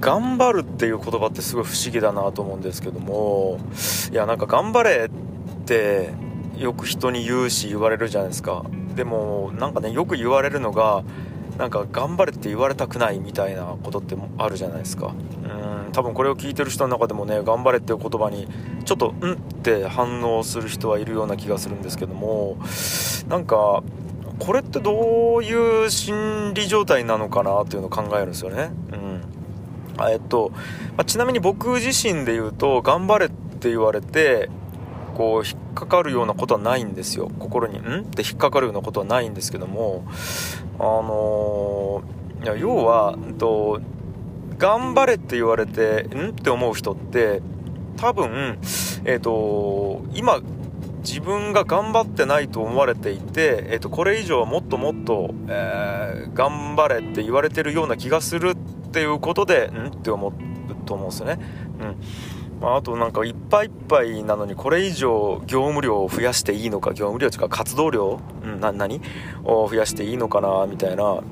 頑張るっていう言葉ってすごい不思議だなと思うんですけどもいやなんか頑張れってよく人に言うし言われるじゃないですか。でもなんかねよく言われるのがなんか頑張れって言われたくないみたいなことってあるじゃないですか。うん多分これを聞いてる人の中でもね頑張れっていう言葉にちょっとんって反応する人はいるような気がするんですけどもなんかこれってどういう心理状態なのかなっていうのを考えるんですよね。うん。えっと、まあ、ちなみに僕自身で言うと頑張れって言われてこう引っかかるようなことはないんですよ心に「ん?」って引っかかるようなことはないんですけどもあのー、いや要は、えっと、頑張れって言われて「ん?」って思う人って多分えっと今自分が頑張ってないと思われていて、えっと、これ以上はもっともっと、えー、頑張れって言われてるような気がするっていうことでん？って思うと思うんですよね。うん。まあ、あとなんかいっぱいいっぱいなのにこれ以上業務量を増やしていいのか業務量というか活動量、うん、な何？を増やしていいのかなみたいなうん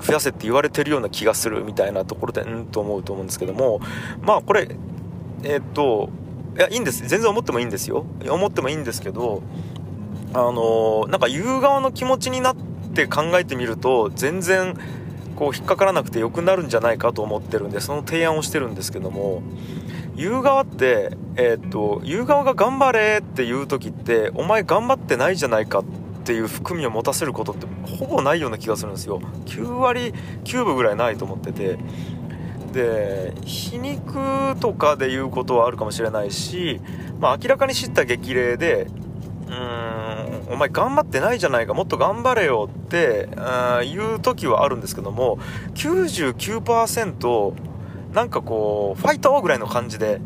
増やせって言われてるような気がするみたいなところでうん？と思うと思うんですけどもまあこれえー、っといやいいんです。全然思ってもいいんですよ。思ってもいいんですけどあのー、なんか言う側の気持ちになって考えてみると全然こう引っかからなくてよくなるんじゃないかと思ってるんでその提案をしてるんですけども言う側って、えー、っと、言う側が頑張れって言う時って、お前頑張ってないじゃないかっていう含みを持たせることってほぼないような気がするんですよ。9割9分ぐらいないと思ってて。で、皮肉とかで言うことはあるかもしれないし、まあ明らかに知った激励で、うん、お前頑張ってないじゃないか、もっと頑張れよって言う時はあるんですけども、99%なんかこう、ファイトぐらいの感じで、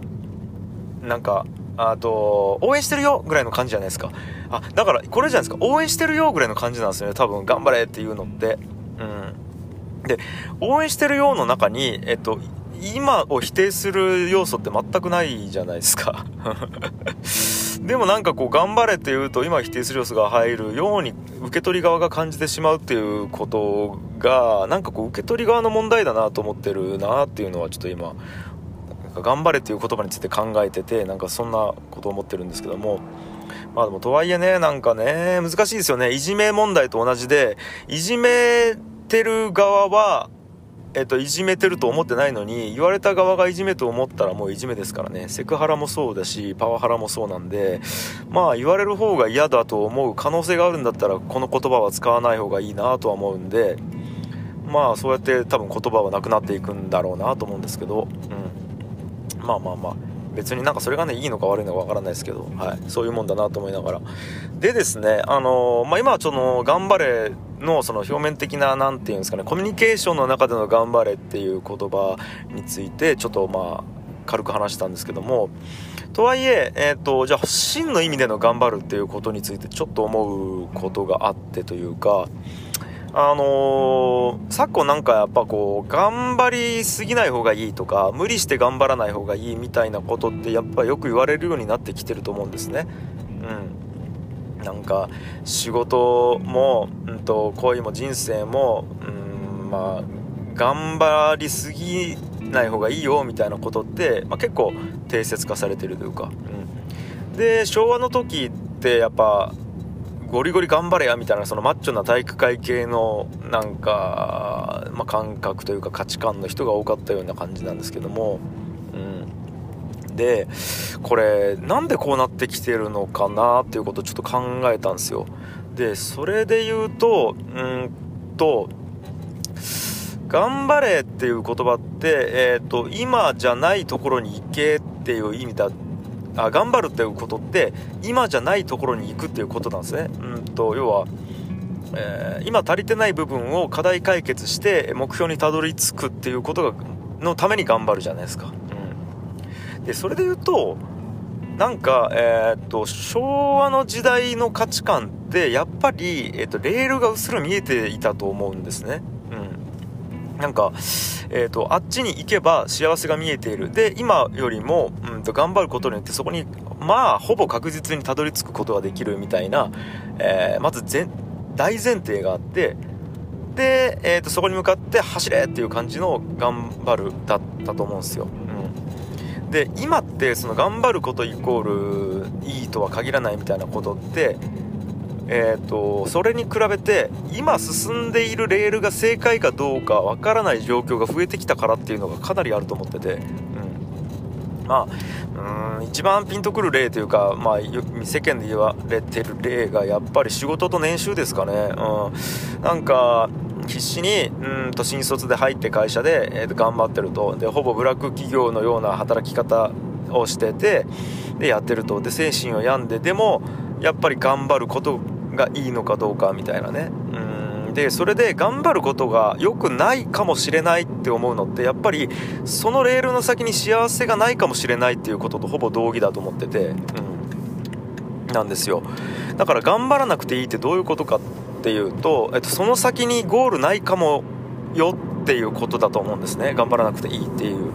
なんか、あと、応援してるよぐらいの感じじゃないですか。あ、だから、これじゃないですか。応援してるよぐらいの感じなんですよね。多分、頑張れっていうのって。うん。で、応援してるよの中に、えっと、今を否定する要素って全くないじゃないですか。でもなんかこう、頑張れって言うと、今否定する要素が入るように、受け取り側が感じてしまうっていうことが、なんかこう、受け取り側の問題だなと思ってるなっていうのは、ちょっと今、頑張れっていう言葉について考えてて、なんかそんなことを思ってるんですけども、まあでもとはいえね、なんかね、難しいですよね。いじめ問題と同じで、いじめてる側は、えっと、いじめてると思ってないのに、言われた側がいじめと思ったらもういじめですからね。セクハラもそうだし、パワハラもそうなんで、まあ言われる方が嫌だと思う可能性があるんだったら、この言葉は使わない方がいいなとは思うんで、まあそうやって多分言葉はなくなっていくんだろうなと思うんですけど、うん。まあまあまあ。別になんかそれがね、いいのか悪いのかわからないですけど、はい。そういうもんだなと思いながら。でですね、あのー、まあ今はその、頑張れのその表面的な何て言うんですかねコミュニケーションの中での「頑張れ」っていう言葉についてちょっとまあ軽く話したんですけどもとはいええーと、じゃあ真の意味での頑張るっていうことについてちょっと思うことがあってというかあのー、昨今なんかやっぱこう頑張りすぎない方がいいとか無理して頑張らない方がいいみたいなことってやっぱよく言われるようになってきてると思うんですね。うんなんか仕事も、うんと、恋も人生も、うん、まあ頑張りすぎない方がいいよみたいなことって、まあ、結構定説化されてるというか、うん、で昭和の時ってやっぱゴリゴリ頑張れやみたいなそのマッチョな体育会系のなんか、まあ、感覚というか価値観の人が多かったような感じなんですけども、うん。でこれなんでこうなってきてるのかなっていうことをちょっと考えたんですよでそれで言うとうんと頑張れっていう言葉って、えーと、今じゃないところに行けっていう意味だあ頑張るっていうことって今じゃないところに行くっていうことなんですねうんと要はえー、今足りてない部分を課題解決して目標にたどり着くっていうことがのために頑張るじゃないですか。でそれで言うとなんか、えー、っと昭和の時代の価値観ってやっぱり、えー、っとレールがうっすら見えていたと思うんですね。うん、なんか、えーと、あっちに行けば幸せが見えている。で今よりも、うん、と頑張ることによってそこにまあほぼ確実にたどり着くことができるみたいな、えー、まず大前提があってで、えーと、そこに向かって走れっていう感じの頑張るだったと思うんですよ、で今ってその頑張ることイコールいいとは限らないみたいなことってえーと、それに比べて今進んでいるレールが正解かどうかわからない状況が増えてきたからっていうのがかなりあると思ってて、うん、まあうん一番ピンとくる例というか、まあ、世間で言われてる例がやっぱり仕事と年収ですかね、うん、なんか必死にうんと新卒で入って会社で、えー、と頑張ってると。でほぼブラック企業のような働き方をしててでやってると。で精神を病んででもやっぱり頑張ることがいいのかどうかみたいなね。うん。でそれで頑張ることが良くないかもしれないって思うのってやっぱりそのレールの先に幸せがないかもしれないっていうこととほぼ同義だと思ってて、うん、なんですよ。だから頑張らなくていいってどういうことかってていうと、えっと、その先にゴールないかもよっていうことだと思うんですね。頑張らなくていいっていう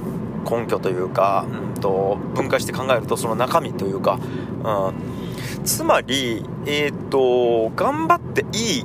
根拠というか、うんと、分解して考えるとその中身というか、うん、つまりえっ、と頑張っていい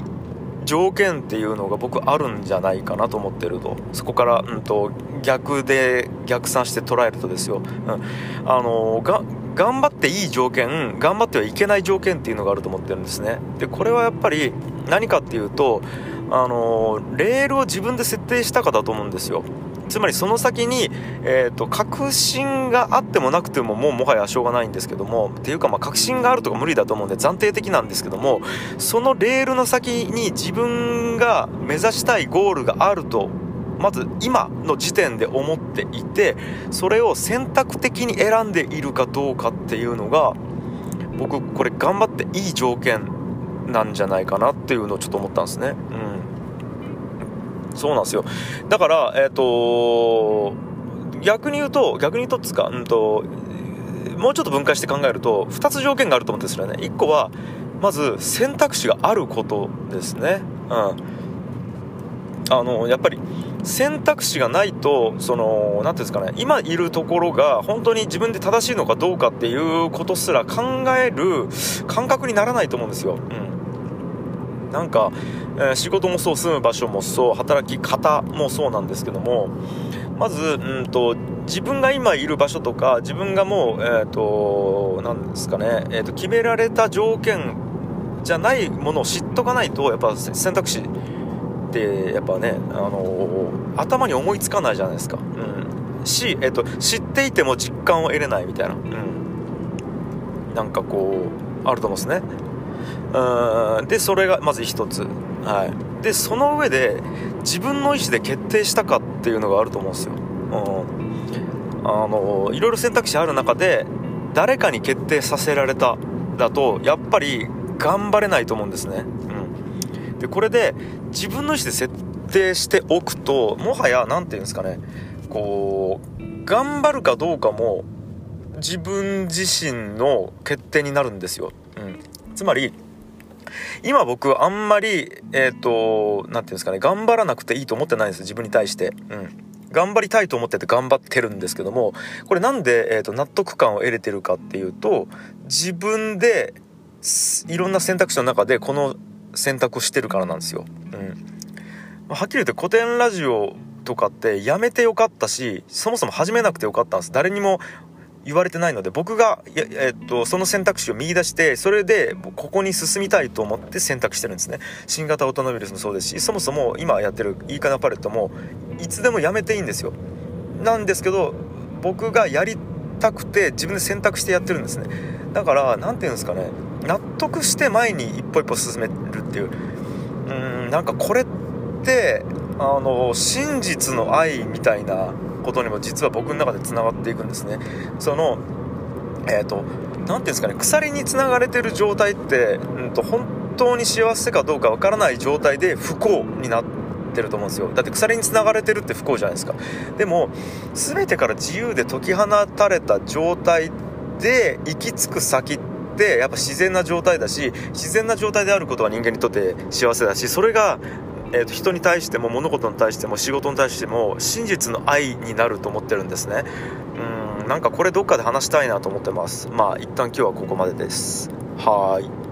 条件っていうのが僕あるんじゃないかなと思ってると。そこから、うんと、逆で逆算して捉えるとですよ、うん、あのが頑張っていい条件頑張ってはいけない条件っていうのがあると思ってるんですね。でこれはやっぱり何かっていうとあのレールを自分で設定したかだと思うんですよ。つまりその先に、えーと、確信があってもなくてももうもはやしょうがないんですけどもっていうかまあ確信があるとか無理だと思うんで暫定的なんですけどもそのレールの先に自分が目指したいゴールがあるとまず今の時点で思っていてそれを選択的に選んでいるかどうかっていうのが僕これ頑張っていい条件なんじゃないかなっていうのをちょっと思ったんですね。うんそうなんですよ。だから、えっ、ー、と逆に言うと、逆に言うとつか、うんと、もうちょっと分解して考えると、2つ条件があると思うんですよね。1個は、まず選択肢があることですね。うん。あの、やっぱり、選択肢がないと、その、何ていうんですかね、今いるところが本当に自分で正しいのかどうかっていうことすら考える感覚にならないと思うんですよ。うん。なんか、えー、仕事もそう住む場所もそう働き方もそうなんですけどもまず、うんと、自分が今いる場所とか自分がもう、えーと、なんですかね、えーと、決められた条件じゃないものを知っとかないとやっぱ選択肢ってやっぱね、あのー、頭に思いつかないじゃないですか。うん、し、えー、と知っていても実感を得れないみたいな、うん、なんかこうあると思うんですね。うん。でそれがまず1つ、はい、でその上で自分の意思で決定したかっていうのがあると思うんですよ、うん、あのいろいろ選択肢ある中で誰かに決定させられただとやっぱり頑張れないと思うんですね、うん、でこれで自分の意思で設定しておくともはや何て言うんですかねこう頑張るかどうかも自分自身の決定になるんですよ、うん、つまり今僕あんまりえっ、ー、と何て言うんですかね頑張らなくていいと思ってないんです自分に対して。うん。頑張りたいと思ってて頑張ってるんですけどもこれなんで、えーと、納得感を得れてるかっていうと自分でいろんな選択肢の中でこの選択してるからなんですよ。うん、はっきり言って古典ラジオとかってやめてよかったしそもそも始めなくてよかったんです。誰にも言われてないので僕が、えっと、その選択肢を見出してそれでここに進みたいと思って選択してるんですね。新型オートナウイルスもそうですしそもそも今やってるいいかなパレットもいつでもやめていいんですよ。なんですけど僕がやりたくて自分で選択してやってるんですね。だから何て言うんですかね。納得して前に一歩一歩進めるっていう。うんなんかこれってあの真実の愛みたいなことにも実は僕の中でつながっていくんですね。そのえっ、ー、と何て言うんですかね鎖につながれてる状態って、うんと、本当に幸せかどうかわからない状態で不幸になってると思うんですよ。だって鎖につながれてるって不幸じゃないですか。でも全てから自由で解き放たれた状態で行き着く先ってやっぱ自然な状態だし自然な状態であることは人間にとって幸せだしそれがえーと、人に対しても物事に対しても仕事に対しても真実の愛になると思ってるんですね。うんなんかこれどっかで話したいなと思ってます。まあ一旦今日はここまでです。はい。